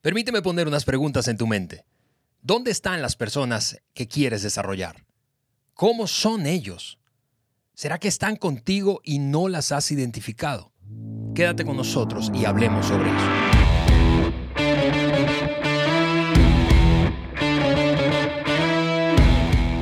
Permíteme poner unas preguntas en tu mente. ¿Dónde están las personas que quieres desarrollar? ¿Cómo son ellos? ¿Será que están contigo y no las has identificado? Quédate con nosotros y hablemos sobre eso.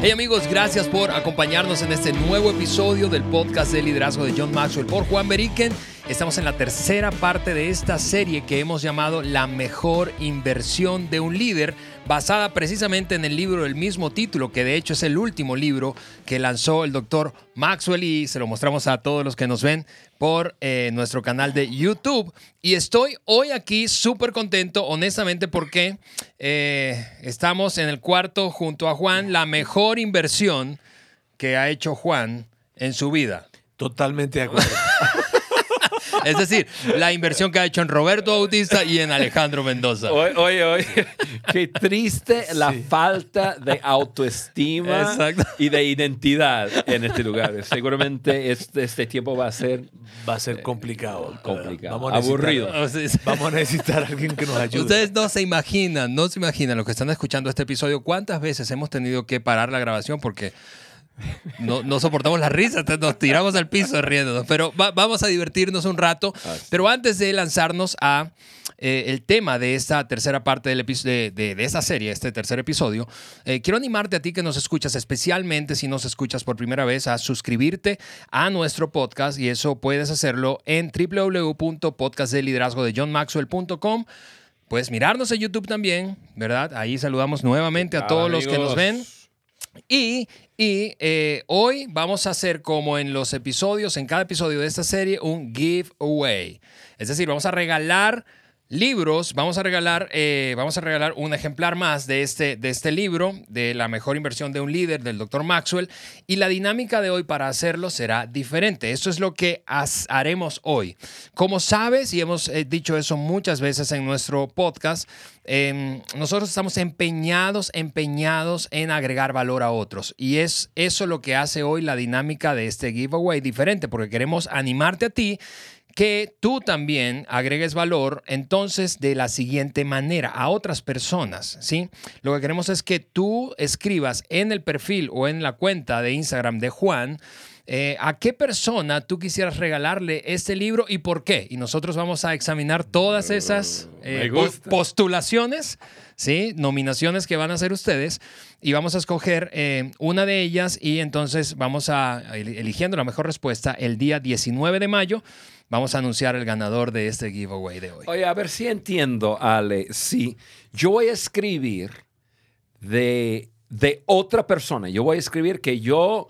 Hey amigos, gracias por acompañarnos en este nuevo episodio del podcast de liderazgo de John Maxwell por Juan Beriken. Estamos en la tercera parte de esta serie que hemos llamado La mejor inversión de un líder, basada precisamente en el libro del mismo título, que de hecho es el último libro que lanzó el doctor Maxwell y se lo mostramos a todos los que nos ven por eh, nuestro canal de YouTube. Y estoy hoy aquí súper contento, honestamente, porque eh, estamos en el cuarto junto a Juan, la mejor inversión que ha hecho Juan en su vida. Totalmente de acuerdo. Es decir, la inversión que ha hecho en Roberto Bautista y en Alejandro Mendoza. Oye, oye, qué triste la falta de autoestima Exacto. y de identidad en este lugar. Seguramente este, este tiempo va a ser Va a ser complicado. complicado, Vamos a aburrido. O sea, Vamos a necesitar a alguien que nos ayude. Ustedes no se imaginan, no se imaginan los que están escuchando este episodio, cuántas veces hemos tenido que parar la grabación porque no, no soportamos la risa, nos tiramos al piso riéndonos. Pero va- vamos a divertirnos un rato. Pero antes de lanzarnos a eh, el tema de esta tercera parte del de, de- de esta serie, este tercer episodio, eh, quiero animarte a ti que nos escuchas, especialmente si nos escuchas por primera vez, a suscribirte a nuestro podcast y eso puedes hacerlo en www.podcastdeliderazgo de johnmaxwell.com. Puedes mirarnos en YouTube también, ¿verdad? Ahí saludamos nuevamente a todos los que nos ven. Y, y, eh, hoy vamos a hacer como en los episodios, en cada episodio de esta serie, un giveaway. Es decir, vamos a regalar libros, vamos a regalar, eh, vamos a regalar un ejemplar más de este, de este libro, de la mejor inversión de un líder, del Dr. Maxwell. Y la dinámica de hoy para hacerlo será diferente. Eso es lo que haremos hoy. Como sabes, y hemos eh, dicho eso muchas veces en nuestro podcast, eh, nosotros estamos empeñados, empeñados en agregar valor a otros. Y es eso lo que hace hoy la dinámica de este giveaway diferente, porque queremos animarte a ti que tú también agregues valor entonces de la siguiente manera a otras personas, ¿sí? Lo que queremos es que tú escribas en el perfil o en la cuenta de Instagram de Juan eh, a qué persona tú quisieras regalarle este libro y por qué. Y nosotros vamos a examinar todas esas eh, po- gusta. postulaciones, ¿sí? Nominaciones que van a hacer ustedes y vamos a escoger eh, una de ellas y entonces vamos a, el- eligiendo la mejor respuesta, el día 19 de mayo, vamos a anunciar el ganador de este giveaway de hoy. Oye, a ver si entiendo, Ale. Si yo voy a escribir de, de otra persona, yo voy a escribir que yo,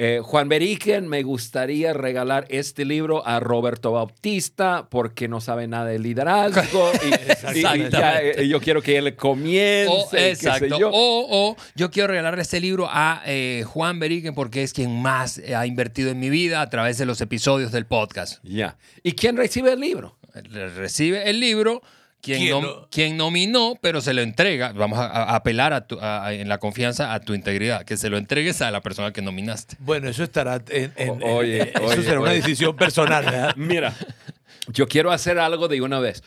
eh, Juan Beriken, me gustaría regalar este libro a Roberto Bautista porque no sabe nada de liderazgo y, y- y ya, Exactamente. eh, yo quiero que él comience. O, exacto. yo. O, o yo quiero regalarle este libro a eh, Juan Beriken porque es quien más ha invertido en mi vida a través de los episodios del podcast. Ya. ¿Y quién recibe el libro? Recibe el libro. Quien, ¿Quién nom- no? quien nominó, pero se lo entrega. Vamos a, a apelar a tu- a- a- en la confianza a tu integridad, que se lo entregues a la persona que nominaste. Bueno, eso estará en, en- O- oye, eso oye, será una decisión personal, ¿verdad? Mira, yo quiero hacer algo de una vez.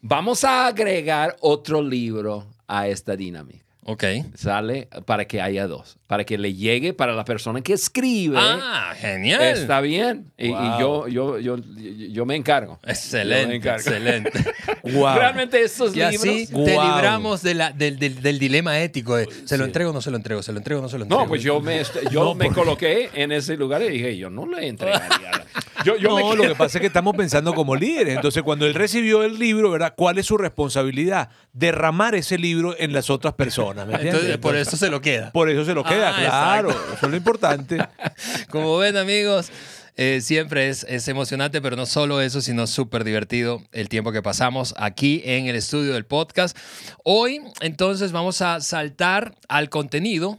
Vamos a agregar otro libro a esta dinámica. Ok. ¿Sale? Para que haya dos. Para que le llegue para la persona que escribe. Ah, genial. Está bien. Y, yo, yo, yo, yo me encargo. Yo me Excelente, encargo. excelente. Wow. Realmente estos Y así libros... te Wow. libramos de la- del, del- del dilema ético de ¿se lo entrego o no se lo entrego? ¿Se lo entrego o no se lo entrego? No, pues yo me, yo No, me porque- coloqué en ese lugar y dije, yo no le entregaría. Yo, yo no, me lo que pasa es que estamos pensando como líderes. Entonces, cuando él recibió el libro, ¿verdad? ¿Cuál es su responsabilidad? Derramar ese libro en las otras personas. Entonces, por eso se lo queda. Por eso se lo queda, Ah, claro. exacto. Eso es lo importante. Como ven, amigos, eh, siempre es, es emocionante, pero no solo eso, sino súper divertido el tiempo que pasamos aquí en el estudio del podcast. Hoy, entonces, vamos a saltar al contenido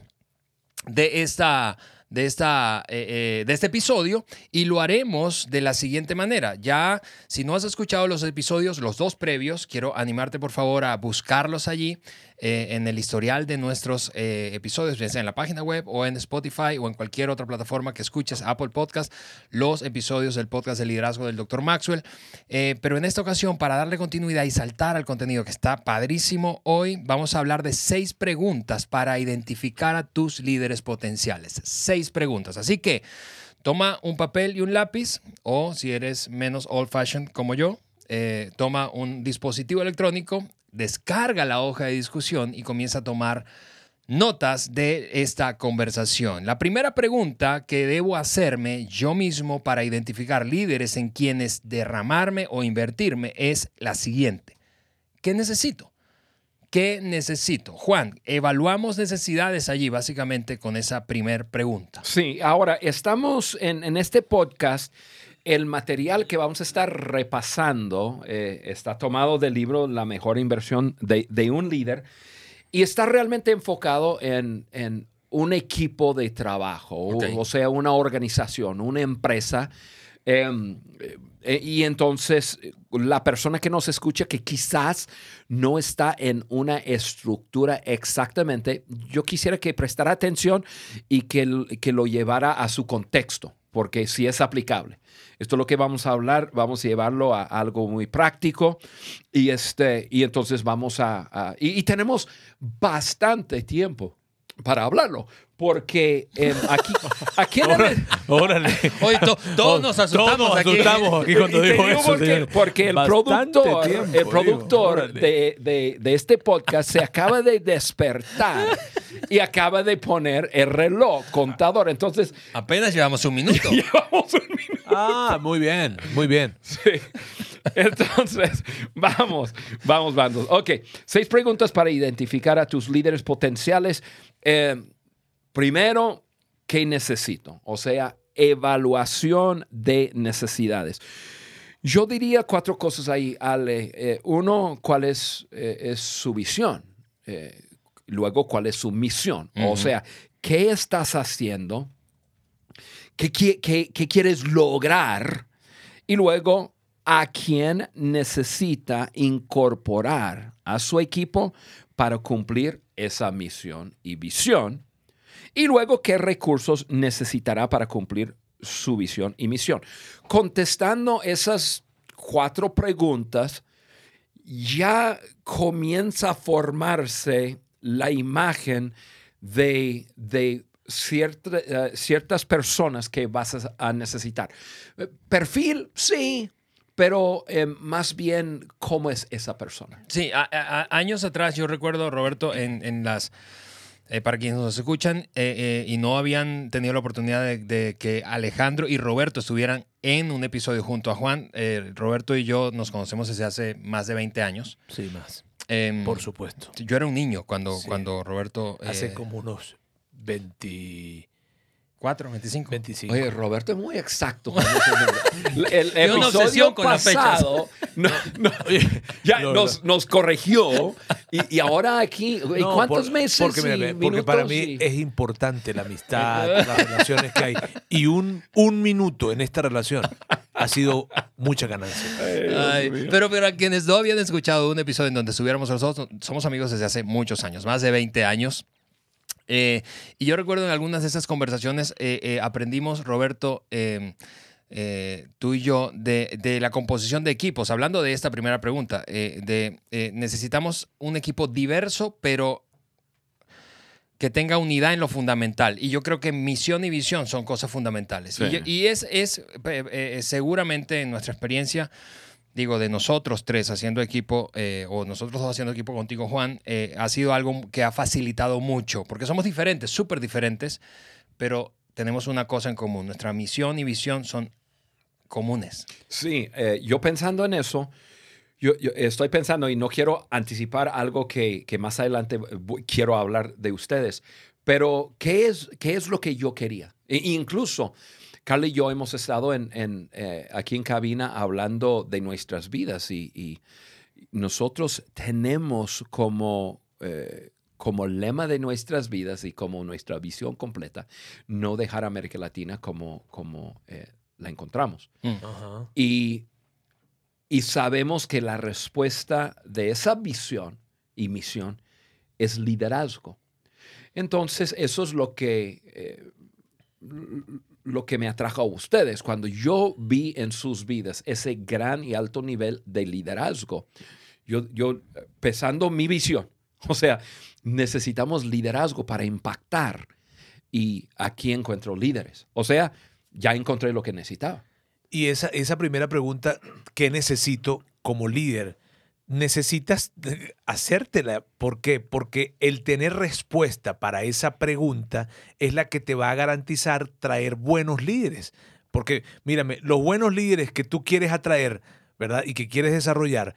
de esta, de, esta, eh, eh, de este episodio y lo haremos de la siguiente manera. Ya, si no has escuchado los episodios, los dos previos, quiero animarte por favor a buscarlos allí eh, en el historial de nuestros eh, episodios, ya sea en la página web o en Spotify o en cualquier otra plataforma que escuches, Apple Podcast, los episodios del podcast de liderazgo del Dr. Maxwell. Eh, pero en esta ocasión, para darle continuidad y saltar al contenido que está padrísimo, hoy vamos a hablar de seis preguntas para identificar a tus líderes potenciales. Seis preguntas. Así que toma un papel y un lápiz o si eres menos old fashioned como yo, toma un dispositivo electrónico, descarga la hoja de discusión y comienza a tomar notas de esta conversación. La primera pregunta que debo hacerme yo mismo para identificar líderes en quienes derramarme o invertirme es la siguiente. ¿Qué necesito? ¿Qué necesito? Juan, evaluamos necesidades allí básicamente con esa primer pregunta. Sí, ahora estamos en este podcast. El material que vamos a estar repasando eh, está tomado del libro La mejor inversión de, de un líder y está realmente enfocado en, en un equipo de trabajo, o- sea, una organización, una empresa. Em, eh, y entonces la persona que nos escucha que quizás no está en una estructura exactamente, yo quisiera que prestara atención y que lo llevara a su contexto, porque sí es aplicable. Esto es lo que vamos a hablar, vamos a llevarlo a algo muy práctico y, este, y entonces vamos a... y tenemos bastante tiempo para hablarlo, porque em, aquí, aquí en Órale. Oye, to- todos nos asustamos Todos nos asustamos aquí cuando Y digo eso, porque, el productor, tiempo, el productor de, de- de este podcast se acaba de despertar y acaba de poner el reloj contador. Entonces, Apenas llevamos un minuto. llevamos un minuto. Ah, muy bien, muy bien. Sí. Entonces, vamos, vamos, vamos. Ok, seis preguntas para identificar a tus líderes potenciales. Eh, primero, ¿qué necesito? O sea, evaluación de necesidades. Yo diría cuatro cosas ahí, Ale. Eh, uno, ¿cuál es, eh, es su visión? Eh, luego, ¿cuál es su misión? O sea, ¿qué estás haciendo? ¿Qué, qué- qué quieres lograr? Y luego, ¿a quién necesita incorporar a su equipo para cumplir esa misión y visión? Y luego, ¿qué recursos necesitará para cumplir su visión y misión? Contestando esas cuatro preguntas, ya comienza a formarse la imagen de, de eh, ciertas personas que vas a, a necesitar. Eh, Perfil, sí, pero eh, más bien cómo es esa persona. Sí, a- a- a- años atrás yo recuerdo, Roberto, en, en las... eh, para quienes nos escuchan eh, eh, y no habían tenido la oportunidad de, de que Alejandro y Roberto estuvieran en un episodio junto a Juan, eh, Roberto y yo nos conocemos desde hace más de 20 años. Sí, más. Em, Por supuesto. Yo era un niño cuando, Sí. cuando Roberto... eh, Hace como unos 20, 4, 25. 25. Oye, Roberto es muy exacto. con el una episodio con pasado no- no, ya no, nos, nos corrigió y, y ahora aquí, ¿y No, cuántos por- meses? Porque, mira, y mira, porque para mí y- es importante la amistad, las relaciones que hay. Y un, un minuto en esta relación ha sido mucha ganancia. Ay, pero para quienes no habían escuchado un episodio en donde estuviéramos nosotros, somos amigos desde hace muchos años, más de 20 años. Eh, y yo recuerdo en algunas de esas conversaciones eh, eh, aprendimos, Roberto, eh, tú y yo, de, de la composición de equipos. Hablando de esta primera pregunta, de necesitamos un equipo diverso, pero que tenga unidad en lo fundamental. Y yo creo que misión y visión son cosas fundamentales. Sí. Y, y es, es seguramente en nuestra experiencia, digo, de nosotros tres haciendo equipo, eh, o nosotros dos haciendo equipo contigo, Juan, eh, ha sido algo que ha facilitado mucho, porque somos diferentes, súper diferentes, pero tenemos una cosa en común. Nuestra misión y visión son comunes. Sí, eh, yo pensando en eso, yo, estoy pensando y no quiero anticipar algo que, que más adelante quiero hablar de ustedes, pero ¿qué es, qué es lo que yo quería? E- incluso, Carla y yo hemos estado en, en, eh, aquí en cabina hablando de nuestras vidas y, y nosotros tenemos como, eh, como lema de nuestras vidas y como nuestra visión completa, no dejar a América Latina como, como eh, la encontramos. Ajá. Y, y sabemos que la respuesta de esa visión y misión es liderazgo. Entonces, eso es lo que, eh, lo que me atrajo a ustedes cuando yo vi en sus vidas ese gran y alto nivel de liderazgo. Yo, yo pesando mi visión, o sea, necesitamos liderazgo para impactar y aquí encuentro líderes. O sea, ya encontré lo que necesitaba. Y esa, esa primera pregunta, ¿qué necesito como líder? Necesitas hacértela. ¿Por qué? Porque el tener respuesta para esa pregunta es la que te va a garantizar traer buenos líderes. Porque, mírame, los buenos líderes que tú quieres atraer, ¿verdad? Y que quieres desarrollar,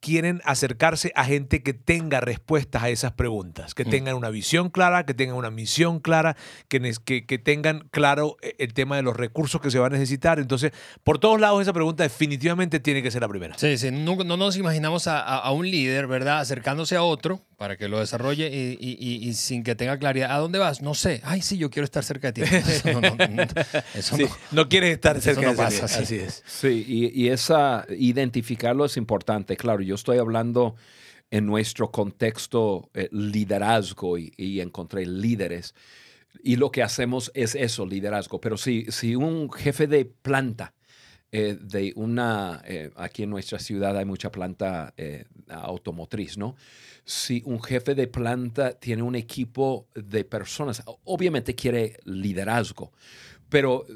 quieren acercarse a gente que tenga respuestas a esas preguntas, que Mm. tengan una visión clara, que tengan una misión clara, que, nes- que, que tengan claro eh, el tema de los recursos que se va a necesitar. Entonces, por todos lados esa pregunta definitivamente tiene que ser la primera. Sí, sí, no, no nos imaginamos a, a- a un líder, ¿verdad? Acercándose a otro para que lo desarrolle y, y- y- y sin que tenga claridad. ¿A dónde vas? No sé. Ay, sí, yo quiero estar cerca de ti. Eso no, no, no, eso Sí, no. no quieres estar Eso cerca no de pasa. Así es. Sí, y, esa identificarlo es importante. Claro, yo estoy hablando en nuestro contexto eh, liderazgo y, y encontré líderes. Y lo que hacemos es eso, liderazgo. Pero si, si un jefe de planta eh, de una, eh, aquí en nuestra ciudad hay mucha planta eh, automotriz, ¿no? Si un jefe de planta tiene un equipo de personas, obviamente quiere liderazgo, pero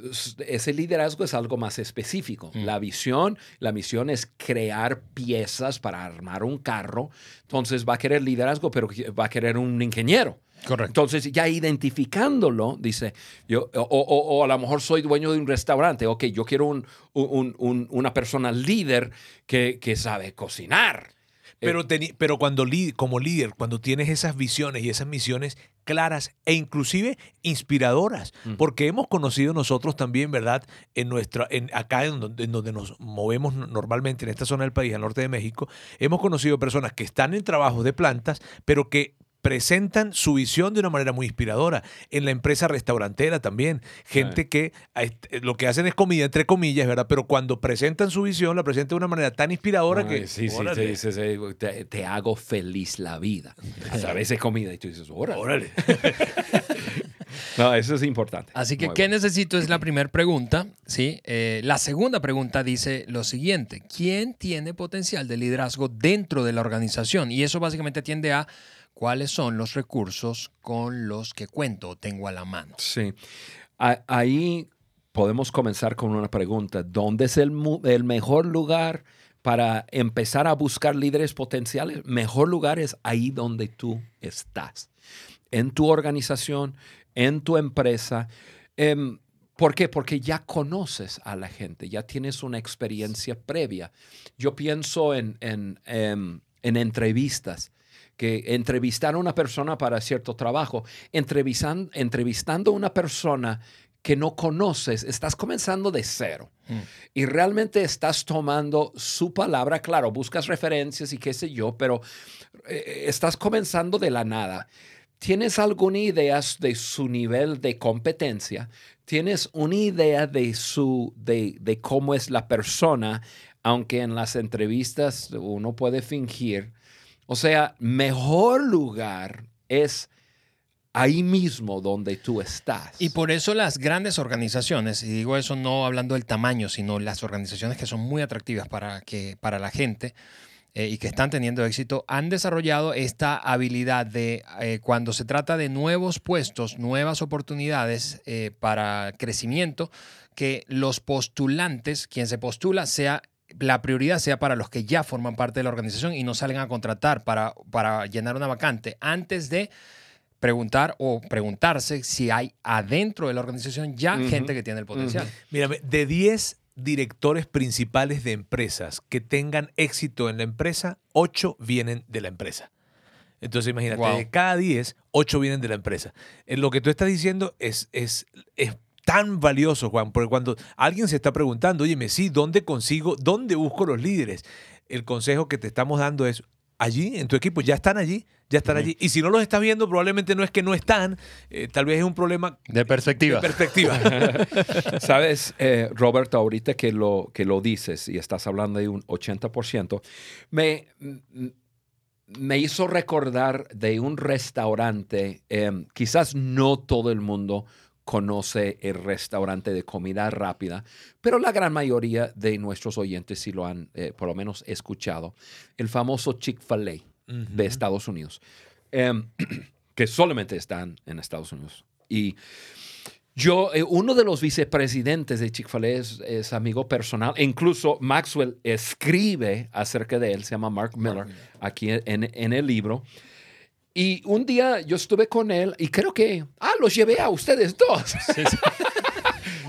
ese liderazgo es algo más específico. Mm. La visión, la misión es crear piezas para armar un carro. Entonces va a querer liderazgo, pero va a querer un ingeniero. Correcto. Entonces, ya identificándolo, dice, yo, o, o- o a lo mejor soy dueño de un restaurante, ok, yo quiero un- un- un- una persona líder que, que sabe cocinar. Pero, teni- pero cuando como líder, cuando tienes esas visiones y esas misiones claras e inclusive inspiradoras, porque hemos conocido nosotros también, ¿verdad? En nuestra, en, acá en donde, en donde nos movemos normalmente, en esta zona del país, al norte de México, hemos conocido personas que están en trabajos de plantas, pero que presentan su visión de una manera muy inspiradora. En la empresa restaurantera también. Gente que este- lo que hacen es comida, entre comillas, ¿verdad? Pero cuando presentan su visión, la presentan de una manera tan inspiradora que... Ay, sí, sí, órale, te, dices, eh, te, te hago feliz la vida a de comida. Y tú dices, órale. órale. No, eso es importante. Así que, Muy ¿qué bueno. necesito? Es la primera pregunta. ¿sí? Eh, la segunda pregunta dice lo siguiente. ¿Quién tiene potencial de liderazgo dentro de la organización? Y eso básicamente atiende a cuáles son los recursos con los que cuento o tengo a la mano. Sí. Ahí podemos comenzar con una pregunta. ¿Dónde es el mejor lugar para empezar a buscar líderes potenciales? Mejor lugar es ahí donde tú estás. En tu organización, en tu empresa. Em, ¿Por qué? Porque ya conoces a la gente, ya tienes una experiencia previa. Yo pienso en, en, em, en entrevistas que entrevistar a una persona para cierto trabajo, entrevistan- entrevistando a una persona que no conoces, estás comenzando de cero Mm. y realmente estás tomando su palabra, claro, buscas referencias y qué sé yo, pero eh, estás comenzando de la nada. ¿Tienes alguna idea de su nivel de competencia? ¿Tienes una idea de, su, de, de cómo es la persona? Aunque en las entrevistas uno puede fingir. O sea, mejor lugar es ahí mismo donde tú estás. Y por eso las grandes organizaciones, y digo eso no hablando del tamaño, sino las organizaciones que son muy atractivas para, que, para la gente eh, y que están teniendo éxito, han desarrollado esta habilidad de eh, cuando se trata de nuevos puestos, nuevas oportunidades eh, para crecimiento, que los postulantes, quien se postula, sea la prioridad sea para los que ya forman parte de la organización y no salen a contratar para, para llenar una vacante antes de preguntar o preguntarse si hay adentro de la organización ya gente que tiene el potencial. Mírame, de 10 directores principales de empresas que tengan éxito en la empresa, 8 vienen de la empresa. Entonces imagínate, Wow. de cada 10, 8 vienen de la empresa. Eh, Lo que tú estás diciendo es, es, es tan valioso, Juan, porque cuando alguien se está preguntando, oye, sí, ¿dónde consigo, dónde busco los líderes? El consejo que te estamos dando es, allí, en tu equipo, ya están allí, ya están allí. Y si no los estás viendo, probablemente no es que no están, eh, tal vez es un problema De perspectiva. de perspectiva. Sabes, eh, Roberto, ahorita que lo, que lo dices y estás hablando de un 80%, me, m- me hizo recordar de un restaurante, em, quizás no todo el mundo conoce el restaurante de comida rápida, pero la gran mayoría de nuestros oyentes sí lo han eh, por lo menos escuchado, el famoso Chick-fil-A de Estados Unidos, em, que solamente están en Estados Unidos. Y yo, eh, uno de los vicepresidentes de Chick-fil-A es, es amigo personal. E incluso Maxwell escribe acerca de él, se llama Mark Miller, aquí en, en el libro. Y un día yo estuve con él y creo que, ah, los llevé a ustedes dos. Sí, sí.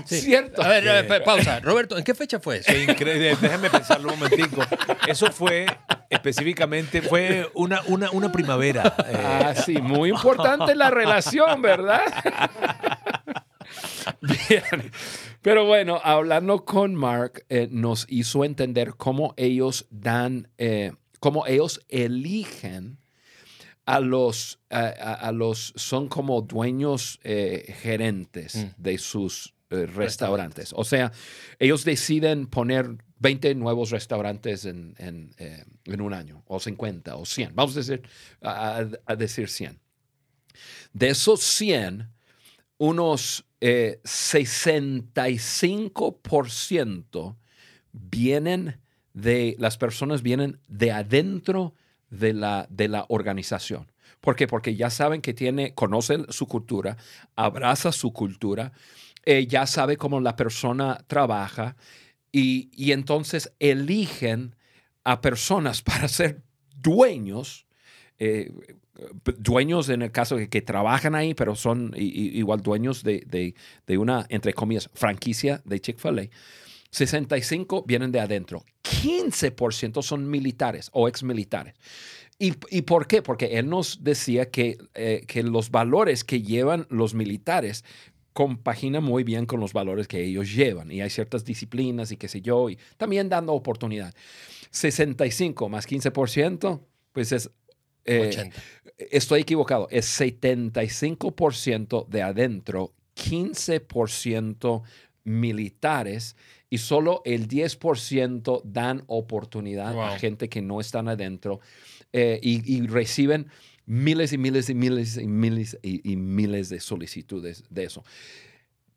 Sí. Cierto. A ver, a ver, pa- pausa. Roberto, ¿en qué fecha fue eso? Increíble. Déjame pensarlo un momentico. Eso fue específicamente, fue una, una, una primavera. eh, Ah, sí, muy importante la relación, ¿verdad? Bien. Pero bueno, hablando con Mark, eh, nos hizo entender cómo ellos dan, eh, cómo ellos eligen a los, a, a- los, son como dueños eh, gerentes Mm. de sus eh, restaurantes. O sea, ellos deciden poner 20 nuevos restaurantes en, en, eh, en un año, o 50, o 100. Vamos a decir, a, a- decir 100. De esos 100, unos eh, 65% vienen de, las personas vienen de adentro de la, de la organización. ¿Por qué? Porque ya saben que tiene, conocen su cultura, abraza su cultura, eh, ya sabe cómo la persona trabaja y, y entonces eligen a personas para ser dueños, eh, dueños en el caso de que trabajan ahí, pero son igual dueños de, de- de una, entre comillas, franquicia de Chick-fil-A. 65 vienen de adentro. 15% son militares o exmilitares. ¿Y, ¿Y por qué? Porque él nos decía que, eh, que los valores que llevan los militares compaginan muy bien con los valores que ellos llevan. Y hay ciertas disciplinas y qué sé yo, y también dando oportunidad. 65 más 15%, pues es... eh, 80. Estoy equivocado, es 75% de adentro, 15% militares y solo el 10% dan oportunidad Wow. a gente que no están adentro eh, y, y reciben miles y miles y miles y miles y, y miles de solicitudes de eso.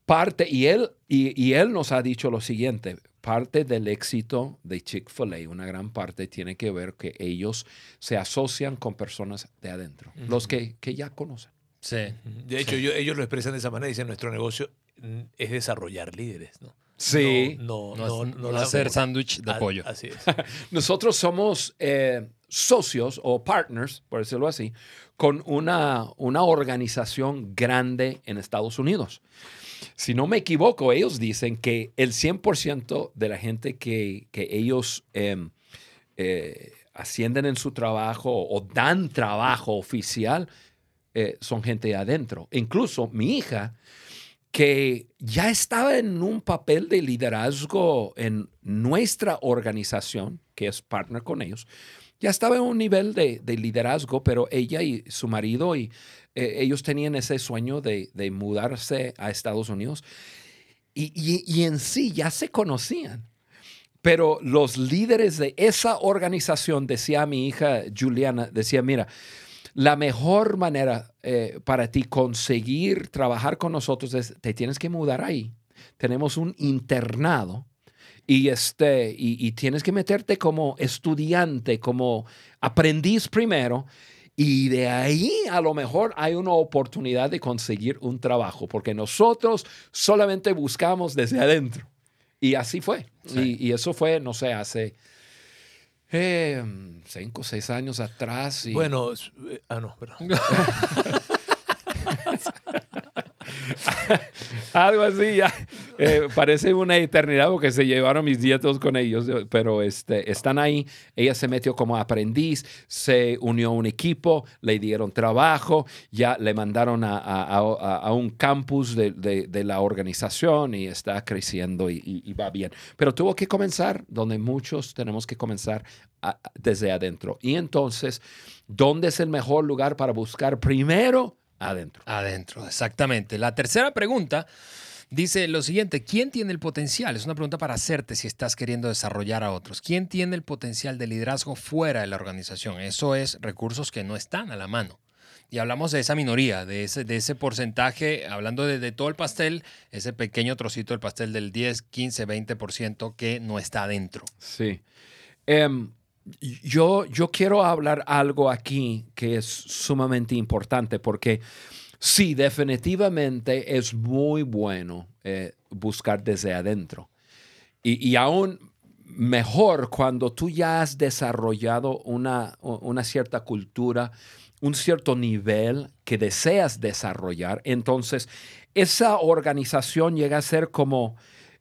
Parte, y él, y, y él nos ha dicho lo siguiente, parte del éxito de Chick-fil-A, una gran parte tiene que ver que ellos se asocian con personas de adentro, los que, que ya conocen. Sí. De hecho, yo- ellos lo expresan de esa manera. Dicen, nuestro negocio mm, es desarrollar líderes. ¿no? Sí. No, No, no, no, no hacer sándwich de pollo. Así es. Nosotros somos eh, socios o partners, por decirlo así, con una, una organización grande en Estados Unidos. Si no me equivoco, ellos dicen que el 100% de la gente que, que ellos em, eh, ascienden en su trabajo o dan trabajo oficial eh, son gente de adentro. Incluso mi hija, que ya estaba en un papel de liderazgo en nuestra organización, que es partner con ellos, ya estaba en un nivel de, de liderazgo, pero ella y su marido, y, eh, ellos tenían ese sueño de, de mudarse a Estados Unidos. Y, y- y en sí ya se conocían. Pero los líderes de esa organización, decía mi hija Juliana, decía, mira, la mejor manera eh, para ti conseguir trabajar con nosotros es, te tienes que mudar ahí. Tenemos un internado y, este, y, y tienes que meterte como estudiante, como aprendiz primero. Y de ahí a lo mejor hay una oportunidad de conseguir un trabajo, porque nosotros solamente buscamos desde adentro. Y así fue. Sí. Y, y eso fue, no sé, hace eh, cinco o seis años atrás. y- Bueno, eh, ah, no, perdón. algo así ya. Eh, parece una eternidad porque se llevaron mis nietos con ellos, eh, pero este, están ahí. Ella se metió como aprendiz, se unió a un equipo, le dieron trabajo, ya le mandaron a, un campus de, la organización y está creciendo y, va bien. Pero tuvo que comenzar donde muchos tenemos que comenzar desde adentro. Y entonces, ¿dónde es el mejor lugar para buscar primero? Adentro. Adentro, exactamente. La tercera pregunta dice lo siguiente, ¿quién tiene el potencial? Es una pregunta para hacerte si estás queriendo desarrollar a otros. ¿Quién tiene el potencial de liderazgo fuera de la organización? Eso es recursos que no están a la mano. Y hablamos de esa minoría, de ese, de ese porcentaje, hablando de, de todo el pastel, ese pequeño trocito del pastel del 10, 15, 20% que no está adentro. Sí. Em, yo, yo quiero hablar algo aquí que es sumamente importante porque sí, definitivamente es muy bueno eh, buscar desde adentro. Y, y aún mejor cuando tú ya has desarrollado una, una cierta cultura, un cierto nivel que deseas desarrollar, entonces esa organización llega a ser como,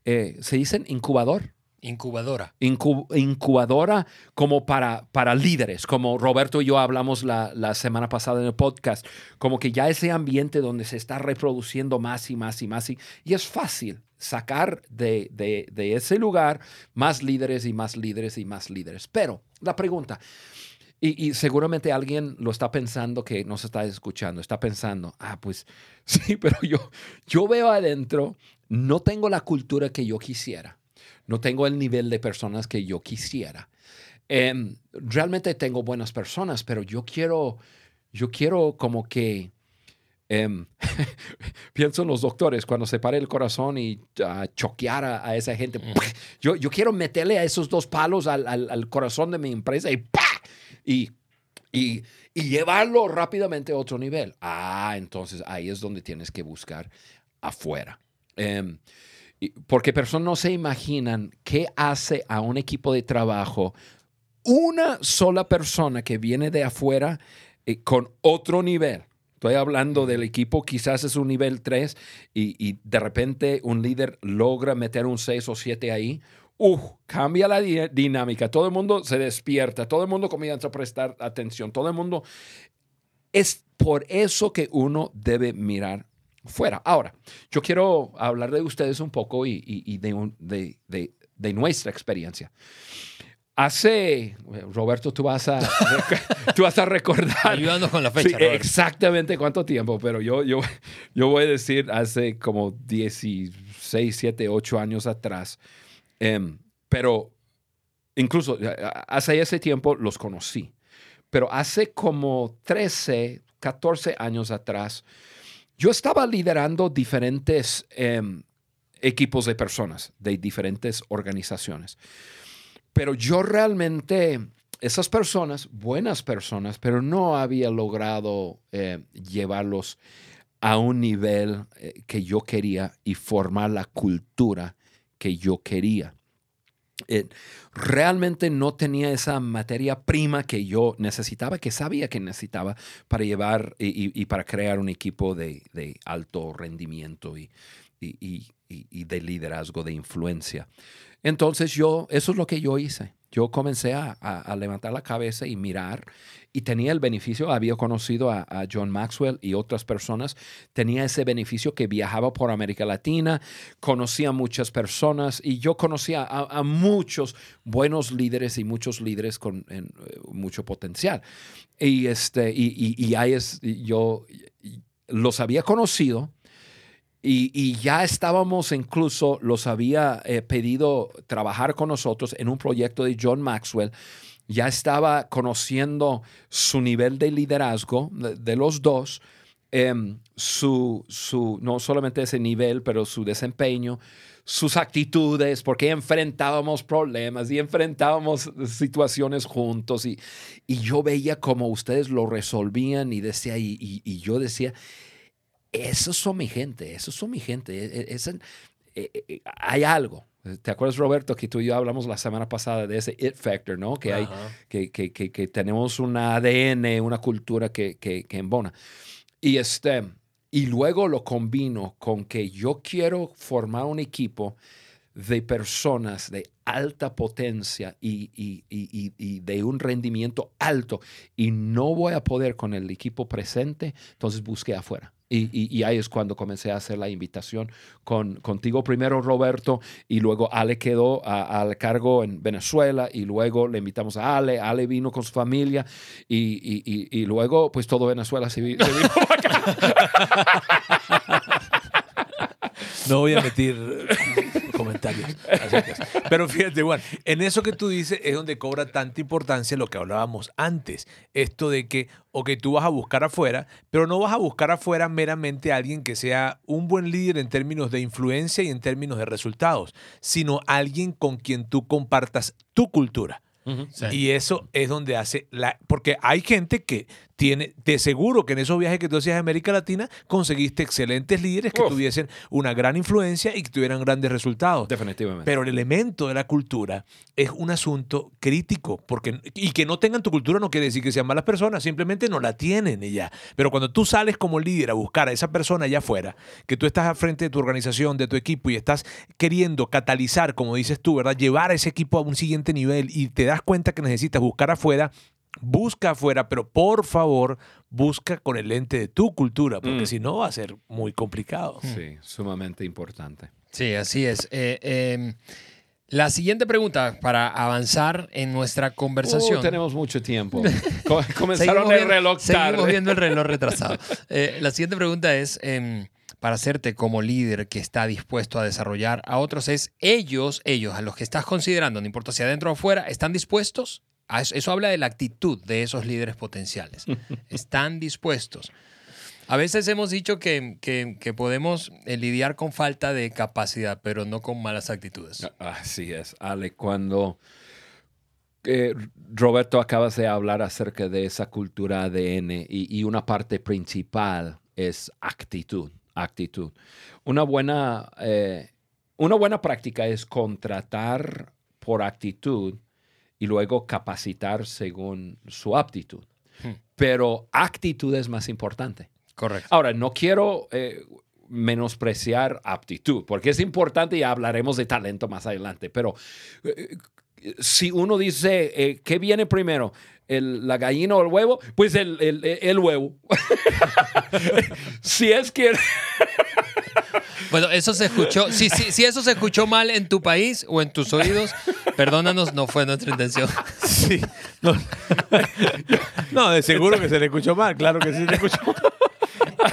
eh, se dicen incubador Incubadora. incu- incubadora como para, para líderes, como Roberto y yo hablamos la, la semana pasada en el podcast, como que ya ese ambiente donde se está reproduciendo más y más y más, y, y es fácil sacar de, de- de ese lugar más líderes y más líderes y más líderes. Pero la pregunta, y, y seguramente alguien lo está pensando que nos está escuchando, está pensando, ah, pues sí, pero yo, yo veo adentro, no tengo la cultura que yo quisiera no tengo el nivel de personas que yo quisiera. Em, realmente tengo buenas personas, pero yo quiero, yo quiero como que, em, pienso en los doctores, cuando se pare el corazón y ah, choquear a, a esa gente. Yo, yo quiero meterle a esos dos palos al, al- al corazón de mi empresa y. Y, y, y llevarlo rápidamente a otro nivel. Ah, entonces ahí es donde tienes que buscar afuera. Em, porque personas no se imaginan qué hace a un equipo de trabajo una sola persona que viene de afuera eh, con otro nivel. Estoy hablando del equipo, quizás es un nivel 3 y, de repente un líder logra meter un 6 o 7 ahí. Uf, cambia la di- dinámica. Todo el mundo se despierta, todo el mundo comienza a prestar atención, todo el mundo. Es por eso que uno debe mirar fuera. Ahora, yo quiero hablar de ustedes un poco y, y- y de, un- de- de- de nuestra experiencia. Hace, Roberto, tú vas a, tú vas a recordar. Ayúdanos con la fecha, Sí, Roberto. exactamente cuánto tiempo, pero yo, yo, yo voy a decir hace como 16, 7, 8 años atrás. Em, pero incluso eh, hace ese tiempo los conocí. Pero hace como 13, 14 años atrás, yo estaba liderando diferentes em, equipos de personas de diferentes organizaciones. Pero yo realmente, esas personas, buenas personas, pero no había logrado eh, llevarlos a un nivel eh, que yo quería y formar la cultura que yo quería. Eh, realmente no tenía esa materia prima que yo necesitaba, que sabía que necesitaba para llevar y, y- y para crear un equipo de, de alto rendimiento y, y- y- y- de liderazgo, de influencia. Entonces yo, eso es lo que yo hice. Yo comencé a, a- levantar la cabeza y mirar y tenía el beneficio, había conocido a, John Maxwell y otras personas, tenía ese beneficio que viajaba por América Latina, conocía a muchas personas y yo conocía a, muchos buenos líderes y muchos líderes con mucho potencial. Y, este, y, y- y ahí es, yo los había conocido. Y, ya estábamos incluso, los había eh, pedido trabajar con nosotros en un proyecto de John Maxwell. Ya estaba conociendo su nivel de liderazgo de, los dos, em, su, su, no solamente ese nivel, pero su desempeño, sus actitudes, porque enfrentábamos problemas y enfrentábamos situaciones juntos. Y, y yo veía como ustedes lo resolvían y decía, y yo decía, esos son mi gente, esos son mi gente. e- e- eh, eh, hay algo. ¿Te acuerdas, Roberto, que tú y yo hablamos la semana pasada de ese it factor, ¿no? Que, hay, que, que- que- que tenemos un ADN, una cultura que, que, embona. Y, este, y luego lo combino con que yo quiero formar un equipo de personas de alta potencia y- y- y- y de un rendimiento alto y no voy a poder con el equipo presente, entonces busqué afuera. Y, y- y ahí es cuando comencé a hacer la invitación con, contigo primero, Roberto, y luego Ale quedó al cargo en Venezuela, y luego le invitamos a Ale, Ale vino con su familia, y, y- luego pues todo Venezuela se, vi- vino acá. No voy a meter comentarios. Pero fíjate, Juan, en eso que tú dices es donde cobra tanta importancia lo que hablábamos antes. Esto de que, ok, tú vas a buscar afuera, pero no vas a buscar afuera meramente a alguien que sea un buen líder en términos de influencia y en términos de resultados, sino alguien con quien tú compartas tu cultura. Sí. Y eso es donde hace la. Porque hay gente que tiene. De seguro que en esos viajes que tú hacías a América Latina conseguiste excelentes líderes que Uf. tuviesen una gran influencia y que tuvieran grandes resultados. Definitivamente. Pero el elemento de la cultura es un asunto crítico. Porque, y que no tengan tu cultura no quiere decir que sean malas personas, simplemente no la tienen y ya. Pero cuando tú sales como líder a buscar a esa persona allá afuera, que tú estás al frente de tu organización, de tu equipo y estás queriendo catalizar, como dices tú, ¿verdad? Llevar a ese equipo a un siguiente nivel y te das cuenta que necesitas buscar afuera. Busca afuera, pero por favor, busca con el lente de tu cultura, porque Mm. si no va a ser muy complicado. Sí, sumamente importante. Sí, así es. Eh, eh, la siguiente pregunta para avanzar en nuestra conversación. Uh, tenemos mucho tiempo. Co- Comenzaron Seguimos el viendo- reloj Seguimos tarde. viendo el reloj retrasado. Eh, la siguiente pregunta es, em, para hacerte como líder que está dispuesto a desarrollar a otros, es ellos, ellos, a los que estás considerando, no importa si adentro o afuera, ¿están dispuestos? A eso, eso habla de la actitud de esos líderes potenciales. ¿Están dispuestos? A veces hemos dicho que, que- que podemos eh, lidiar con falta de capacidad, pero no con malas actitudes. Así es, Ale, cuando eh, Roberto acabas de hablar acerca de esa cultura ADN y, y una parte principal es actitud, actitud. Una buena, eh, una buena práctica es contratar por actitud y luego capacitar según su aptitud. Hmm. Pero actitud es más importante. Correcto. Ahora, no quiero eh, menospreciar aptitud, porque es importante y hablaremos de talento más adelante, pero eh, si uno dice, eh, ¿qué viene primero? El- ¿La gallina o el huevo? Pues el, el- el huevo. si es que... Bueno, eso se escuchó. Si, si, si eso se escuchó mal en tu país o en tus oídos, perdónanos, no fue nuestra intención. Sí. No, No, de seguro que se le escuchó mal, claro que sí se le escuchó mal.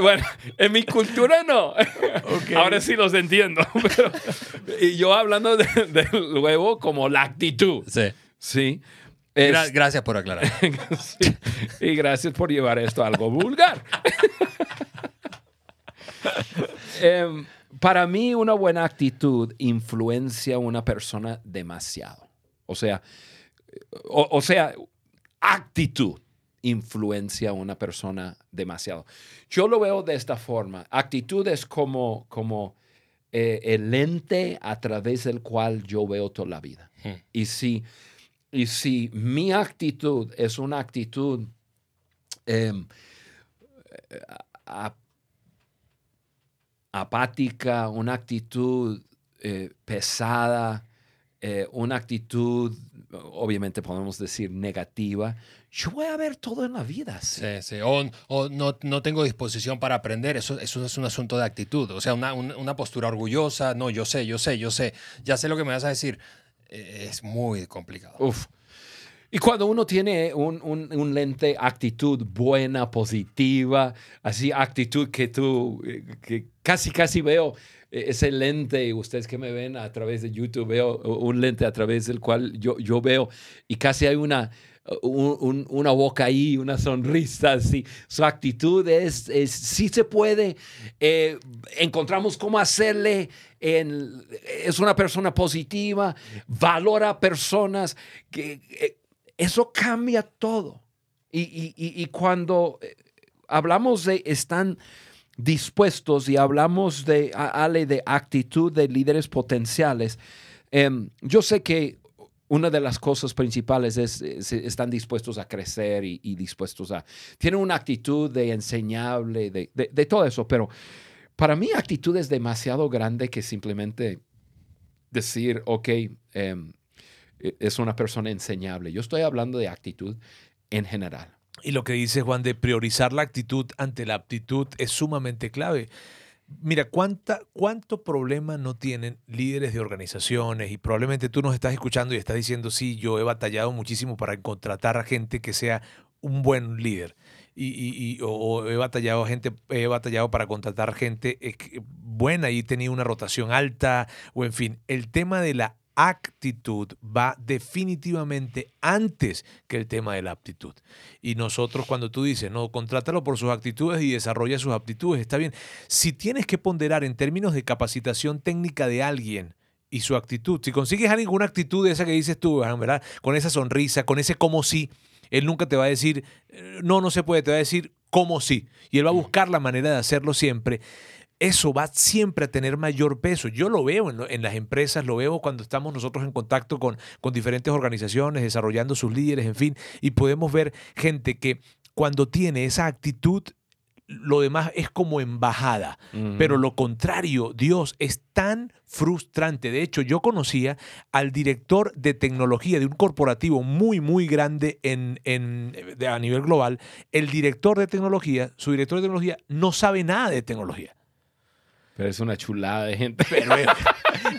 Bueno, en mi cultura no. Ahora sí los entiendo. pero- y yo hablando de- del huevo como la actitud. Sí. Sí. Gra- gracias por aclarar. Sí. Y gracias por llevar esto a algo vulgar. Em, para mí, una buena actitud influencia a una persona demasiado. O sea, o, o sea, actitud influencia a una persona demasiado. Yo lo veo de esta forma. Actitud es como, como eh, el lente a través del cual yo veo toda la vida. Hmm. Y si, y si mi actitud es una actitud em, a- apática, una actitud eh, pesada, eh, una actitud, obviamente podemos decir negativa, yo voy a ver todo en la vida. así. Sí, sí. O, o no, no tengo disposición para aprender. Eso, eso es un asunto de actitud. O sea, una, una- una postura orgullosa. No, yo sé, yo sé, yo sé. Ya sé lo que me vas a decir. Eh, Es muy complicado. Uf. Y cuando uno tiene un, un- un lente actitud buena, positiva, así actitud que tú, eh, que casi, casi veo ese lente, ustedes que me ven a través de YouTube, veo un lente a través del cual yo, yo veo y casi hay una, un- un- una boca ahí, una sonrisa así. Su actitud es, es sí se puede, eh, encontramos cómo hacerle, es una persona positiva, valora personas, que, eh, eso cambia todo. Y, y- y- y cuando eh, hablamos de están dispuestos y hablamos de, Ale, de actitud de líderes potenciales, em, yo sé que una de las cosas principales es, es- están dispuestos a crecer y, dispuestos a... Tienen una actitud de enseñable, de, de- de todo eso, pero para mí actitud es demasiado grande que simplemente decir, ok, em, e- es una persona enseñable. Yo estoy hablando de actitud en general. Y lo que dice Juan de priorizar la actitud ante la aptitud es sumamente clave. Mira, ¿cuánta, ¿cuánto problema no tienen líderes de organizaciones? Y probablemente tú nos estás escuchando y estás diciendo, sí, yo he batallado muchísimo para contratar a gente que sea un buen líder. Y, y- o, o he batallado gente, he batallado para contratar gente eh, buena y he tenido una rotación alta, o en fin, el tema de la actitud va definitivamente antes que el tema de la aptitud. Y nosotros cuando tú dices, no, contrátalo por sus actitudes y desarrolla sus aptitudes, está bien. Si tienes que ponderar en términos de capacitación técnica de alguien y su actitud, si consigues a alguien con una actitud de esa que dices tú, ¿verdad? Con esa sonrisa, con ese como sí, él nunca te va a decir, no, no se puede, te va a decir como sí. Y él va a buscar la manera de hacerlo siempre eso va siempre a tener mayor peso. Yo lo veo en, lo- en las empresas, lo veo cuando estamos nosotros en contacto con, con diferentes organizaciones, desarrollando sus líderes, en fin, y podemos ver gente que cuando tiene esa actitud, lo demás es como embajada. Pero lo contrario, Dios es tan frustrante. De hecho, yo conocía al director de tecnología de un corporativo muy, muy grande en, en- de- a nivel global. El director de tecnología, su director de tecnología, no sabe nada de tecnología. Pero es una chulada de gente. Pero es,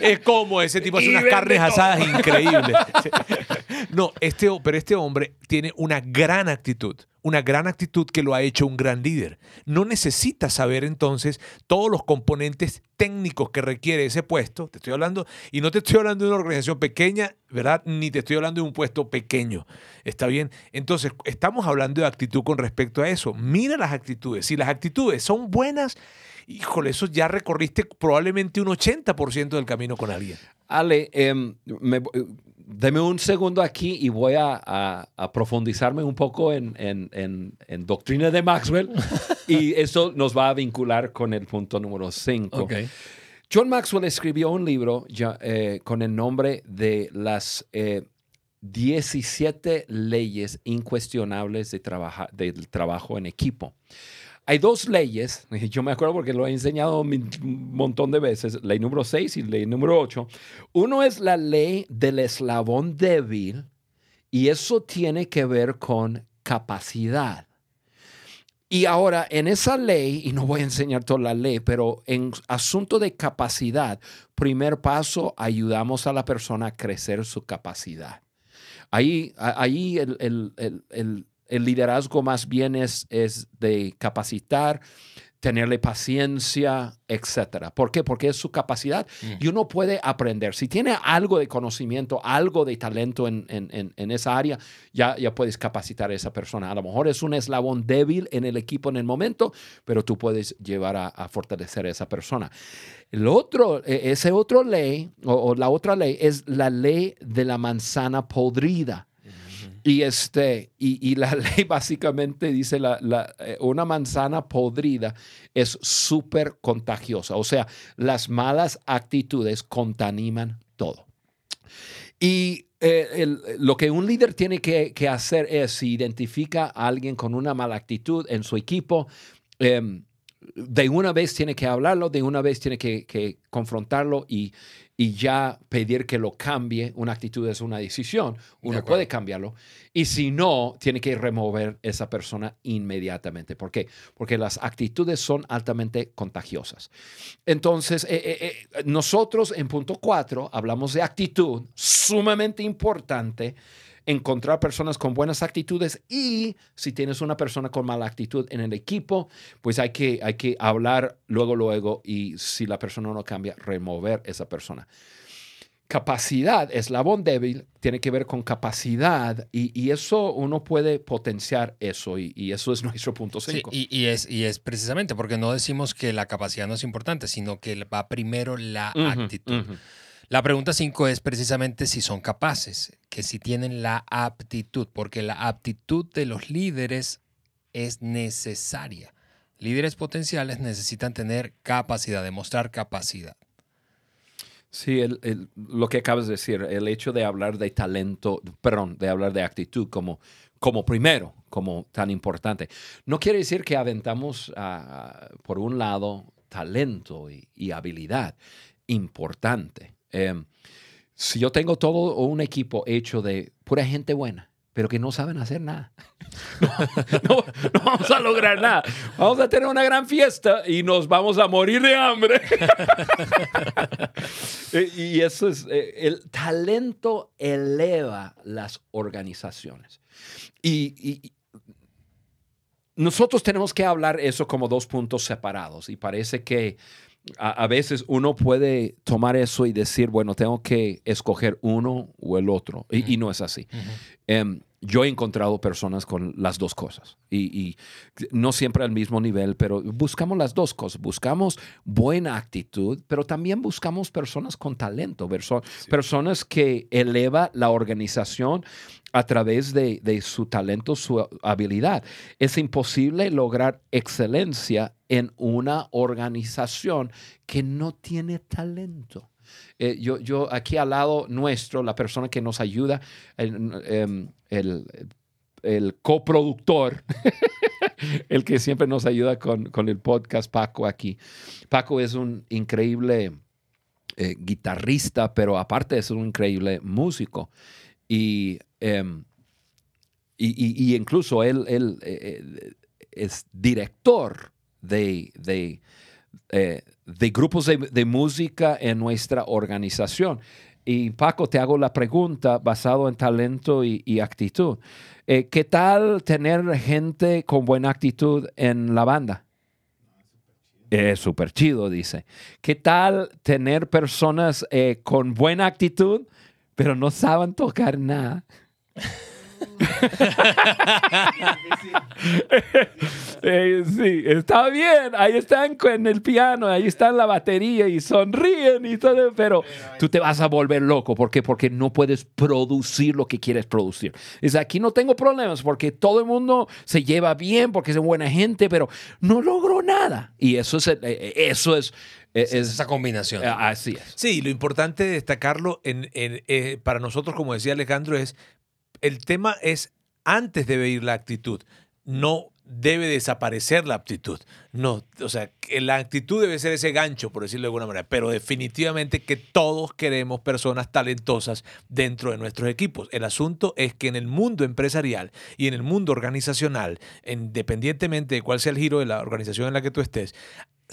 es como ese tipo hace Y unas carnes todo. asadas increíbles. No, este, pero este hombre tiene una gran actitud, una gran actitud que lo ha hecho un gran líder. No necesita saber entonces todos los componentes técnicos que requiere ese puesto. Te estoy hablando, y no te estoy hablando de una organización pequeña, ¿verdad? Ni te estoy hablando de un puesto pequeño. ¿Está bien? Entonces, estamos hablando de actitud con respecto a eso. Mira las actitudes. Si las actitudes son buenas, híjole, eso ya recorriste probablemente un 80% del camino con alguien. Ale, me- eh, deme un segundo aquí y voy a, a- a profundizarme un poco en, en- en- en doctrina de Maxwell y eso nos va a vincular con el punto número 5. Ok. John Maxwell escribió un libro ya, eh, con el nombre de las eh, 17 leyes incuestionables de trabaja- del trabajo en equipo. Hay dos leyes, yo me acuerdo porque lo he enseñado un montón de veces, ley número 6 y ley número 8. Uno es la ley del eslabón débil y eso tiene que ver con capacidad. Y ahora, en esa ley, y no voy a enseñar toda la ley, pero en asunto de capacidad, primer paso, ayudamos a la persona a crecer su capacidad. Ahí, ahí el, el- el- el- liderazgo más bien es, es de capacitar, tenerle paciencia, etcétera. ¿Por qué? Porque es su capacidad y uno puede aprender. Si tiene algo de conocimiento, algo de talento en, en- en- esa área, ya, ya puedes capacitar a esa persona. A lo mejor es un eslabón débil en el equipo en el momento, pero tú puedes llevar a, a fortalecer a esa persona. El otro, e- ese otro ley, o, o la otra ley, es la ley de la manzana podrida. Y, este, y, y la ley básicamente dice, la, la, eh, una manzana podrida es súper contagiosa. O sea, las malas actitudes contaminan todo. Y eh, lo que un líder tiene que, que hacer es, si identifica a alguien con una mala actitud en su equipo, em, de una vez tiene que hablarlo, de una vez tiene que, que confrontarlo y, y ya pedir que lo cambie. Una actitud es una decisión, uno puede cambiarlo. Y si no, tiene que remover esa persona inmediatamente. ¿Por qué? Porque las actitudes son altamente contagiosas. Entonces, eh, eh, eh, nosotros en punto 4 hablamos de actitud, sumamente importante encontrar personas con buenas actitudes y si tienes una persona con mala actitud en el equipo, pues hay que, hay que hablar luego, luego y si la persona no cambia, remover esa persona. Capacidad, eslabón débil, tiene que ver con capacidad y, y eso uno puede potenciar eso y, y eso es nuestro punto Sí, 5. y, y es, y es precisamente porque no decimos que la capacidad no es importante, sino que va primero la actitud. La pregunta 5 es precisamente si son capaces, que si tienen la aptitud, porque la aptitud de los líderes es necesaria. Líderes potenciales necesitan tener capacidad, demostrar capacidad. Sí, lo que acabas de decir, el hecho de hablar de talento, perdón, de hablar de actitud como, como primero, como tan importante, no quiere decir que aventamos ah, por un lado talento y habilidad importante. Em, si yo tengo todo un equipo hecho de pura gente buena, pero que no saben hacer nada, no, no- no vamos a lograr nada. Vamos a tener una gran fiesta y nos vamos a morir de hambre. Eh, y eso es, eh, el talento eleva las organizaciones. Y- y nosotros tenemos que hablar eso como dos puntos separados. Y parece que a, a veces uno puede tomar eso y decir, bueno, tengo que escoger uno o el otro. Y, y no es así. Yo he encontrado personas con las dos cosas y, y no siempre al mismo nivel, pero buscamos las dos cosas. Buscamos buena actitud, pero también buscamos personas con talento, perso- personas que eleva la organización a través de, de su talento, su habilidad. Es imposible lograr excelencia en una organización que no tiene talento. Eh, yo, yo aquí al lado nuestro, la persona que nos ayuda, el, em, el- coproductor, el que siempre nos ayuda con, con el podcast, Paco aquí. Paco es un increíble eh, guitarrista, pero aparte es un increíble músico. Y, em, y, incluso él, él, eh, es director de, de, de grupos de, música en nuestra organización. Y Paco, te hago la pregunta basado en talento y, actitud. Eh, ¿Qué tal tener gente con buena actitud en la banda? Es súper chido, dice. ¿Qué tal tener personas eh, con buena actitud, pero no saben tocar nada? Eh, sí, está bien. Ahí están con el piano, ahí está la batería y sonríen y todo, pero tú te vas a volver loco. ¿Por qué? Porque no puedes producir lo que quieres producir. Es aquí no tengo problemas porque todo el mundo se lleva bien porque es buena gente, pero no logro nada. Y eso es, eh, eso es, eh, Es es- esa combinación. eh, así es. Sí, lo importante de destacarlo en, en, eh, para nosotros, como decía Alejandro, es el tema es antes debe ir la actitud, no debe desaparecer la aptitud. No, o sea, la actitud debe ser ese gancho, por decirlo de alguna manera, pero definitivamente que todos queremos personas talentosas dentro de nuestros equipos. El asunto es que en el mundo empresarial y en el mundo organizacional, independientemente de cuál sea el giro de la organización en la que tú estés,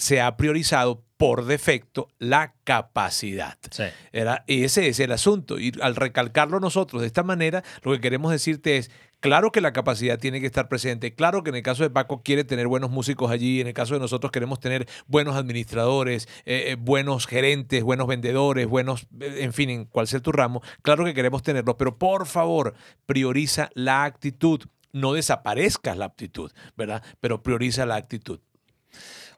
se ha priorizado por defecto la capacidad. Sí. Era- y ese es el asunto. Y al recalcarlo nosotros de esta manera, lo que queremos decirte es, claro que la capacidad tiene que estar presente, claro que en el caso de Paco quiere tener buenos músicos allí, en el caso de nosotros queremos tener buenos administradores, eh, eh, buenos gerentes, buenos vendedores, buenos, eh, en fin, en cual sea tu ramo, claro que queremos tenerlos, pero por favor, prioriza la actitud. No desaparezcas la aptitud, ¿verdad? Pero prioriza la actitud.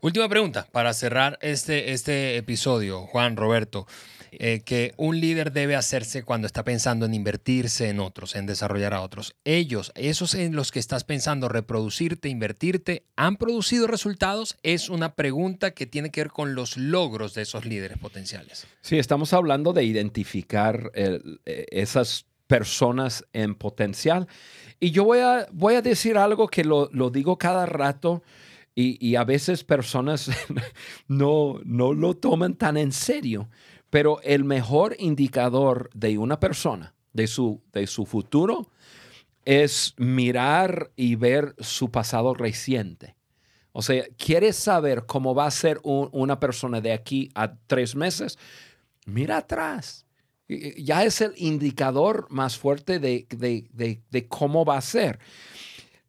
Última pregunta para cerrar este, este episodio, Juan Roberto. eh, que un líder debe hacerse cuando está pensando en invertirse en otros, en desarrollar a otros. Ellos, esos en los que estás pensando reproducirte, invertirte, ¿han producido resultados? Es una pregunta que tiene que ver con los logros de esos líderes potenciales. Sí, estamos hablando de identificar eh, esas personas en potencial. Y yo voy a, voy a decir algo que lo digo cada rato y, a veces personas no, no lo toman tan en serio, pero el mejor indicador de una persona, de su, de su futuro, es mirar y ver su pasado reciente. O sea, ¿quieres saber cómo va a ser un- una persona de aquí a tres meses? Mira atrás. Ya es el indicador más fuerte de- de- de cómo va a ser.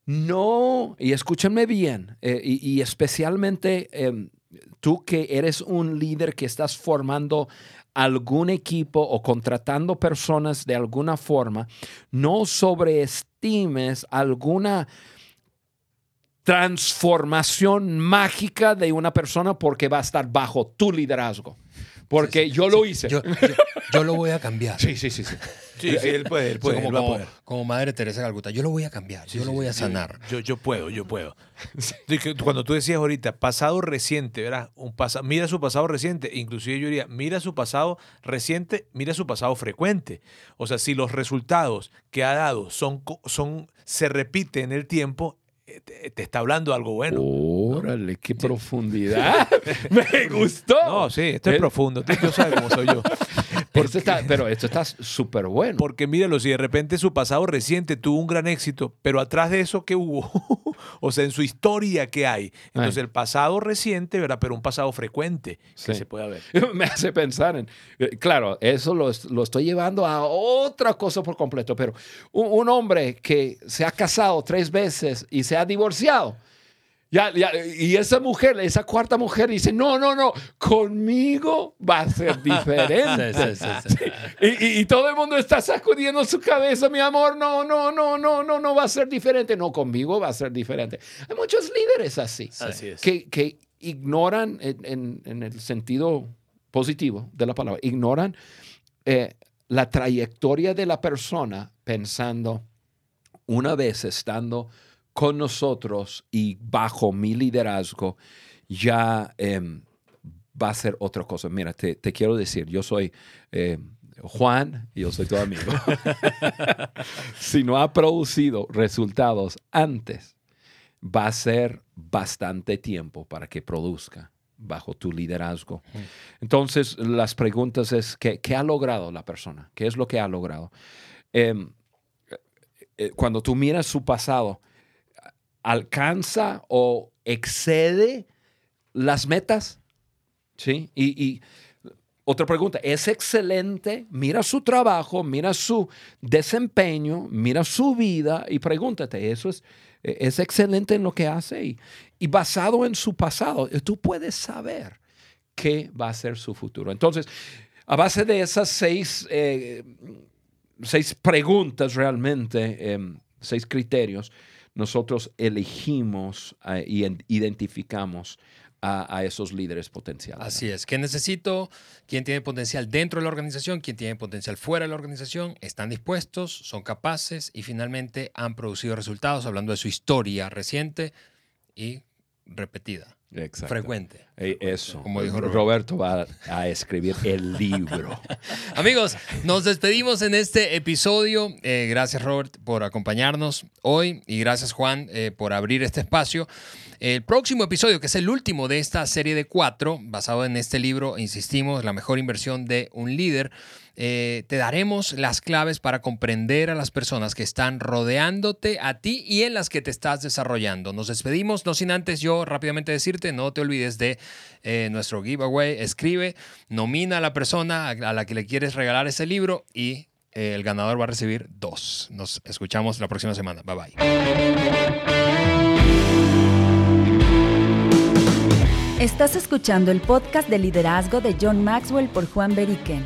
No, y escúchenme bien, eh, y, especialmente em, tú que eres un líder que estás formando algún equipo o contratando personas de alguna forma, no sobreestimes alguna transformación mágica de una persona porque va a estar bajo tu liderazgo. Porque yo lo hice. Yo, yo- yo lo voy a cambiar. sí, sí, sí, sí. Sí, sí, él puede, él puede, como, él va a como- poder. como Madre Teresa Calcuta. Yo lo voy a cambiar, yo lo voy a sanar. Yo, yo puedo, yo puedo. Cuando tú decías ahorita pasado reciente, ¿verdad? Un pasa- mira su pasado reciente, inclusive yo diría, mira su pasado reciente, mira su pasado frecuente. O sea, si los resultados que ha dado son, co- son se repiten en el tiempo, te, te está hablando algo bueno. Órale, qué profundidad. Me gustó. No, sí, esto es Eh, profundo. Tú, tú sabes cómo soy yo. esto está- pero esto está súper bueno. Porque míralo, si de repente su pasado reciente tuvo un gran éxito, pero atrás de eso, ¿qué hubo? o sea, en su historia, ¿qué hay? Entonces, Ay. el pasado reciente, ¿verdad? Pero un pasado frecuente que Sí. se puede ver. me hace pensar en, eh, claro, eso lo, lo estoy llevando a otra cosa por completo, pero un, un hombre que se ha casado tres veces y se ha divorciado, ya, ya, y esa mujer, esa cuarta mujer dice, no, no, no, conmigo va a ser diferente. Sí, sí, sí, sí. Y, y- y todo el mundo está sacudiendo su cabeza, mi amor, no, no, no, no, no, no va a ser diferente, no, conmigo va a ser diferente. Hay muchos líderes así Así es. que, que ignoran en, en- en el sentido positivo de la palabra, ignoran eh, la trayectoria de la persona pensando, una vez estando con nosotros y bajo mi liderazgo, ya em, va a ser otra cosa. Mira, te, te quiero decir, yo soy eh, Juan y yo soy tu amigo. si no ha producido resultados antes, va a ser bastante tiempo para que produzca bajo tu liderazgo. Entonces, las preguntas es, ¿qué, qué ha logrado la persona? ¿Qué es lo que ha logrado? Em, eh, cuando tú miras su pasado, ¿alcanza o excede las metas? ¿Sí? Y, otra pregunta, ¿es excelente? Mira su trabajo, mira su desempeño, mira su vida y pregúntate, ¿eso es, es excelente en lo que hace? Y, y basado en su pasado, tú puedes saber qué va a ser su futuro. Entonces, a base de esas seis, eh, seis preguntas realmente, em, seis criterios, nosotros elegimos eh, y en- identificamos a, a esos líderes potenciales. Así es. ¿Qué necesito? ¿Quién tiene potencial dentro de la organización? ¿Quién tiene potencial fuera de la organización? ¿Están dispuestos? ¿Son capaces? Y finalmente han producido resultados hablando de su historia reciente y repetida, Exacto. frecuente. Eh, Eso. Como dijo Roberto va a escribir el libro. Amigos, nos despedimos en este episodio. Eh, gracias Robert por acompañarnos hoy y gracias Juan eh, por abrir este espacio. El próximo episodio, que es el último de esta serie de cuatro, basado en este libro, insistimos, la mejor inversión de un líder, eh, te daremos las claves para comprender a las personas que están rodeándote a ti y en las que te estás desarrollando. Nos despedimos, no sin antes yo rápidamente decirte, no te olvides de eh, nuestro giveaway. Escribe, nomina a la persona a la que le quieres regalar ese libro y eh, el ganador va a recibir dos. Nos escuchamos la próxima semana. Bye bye. Estás escuchando el podcast de liderazgo de John Maxwell por Juan Beriken.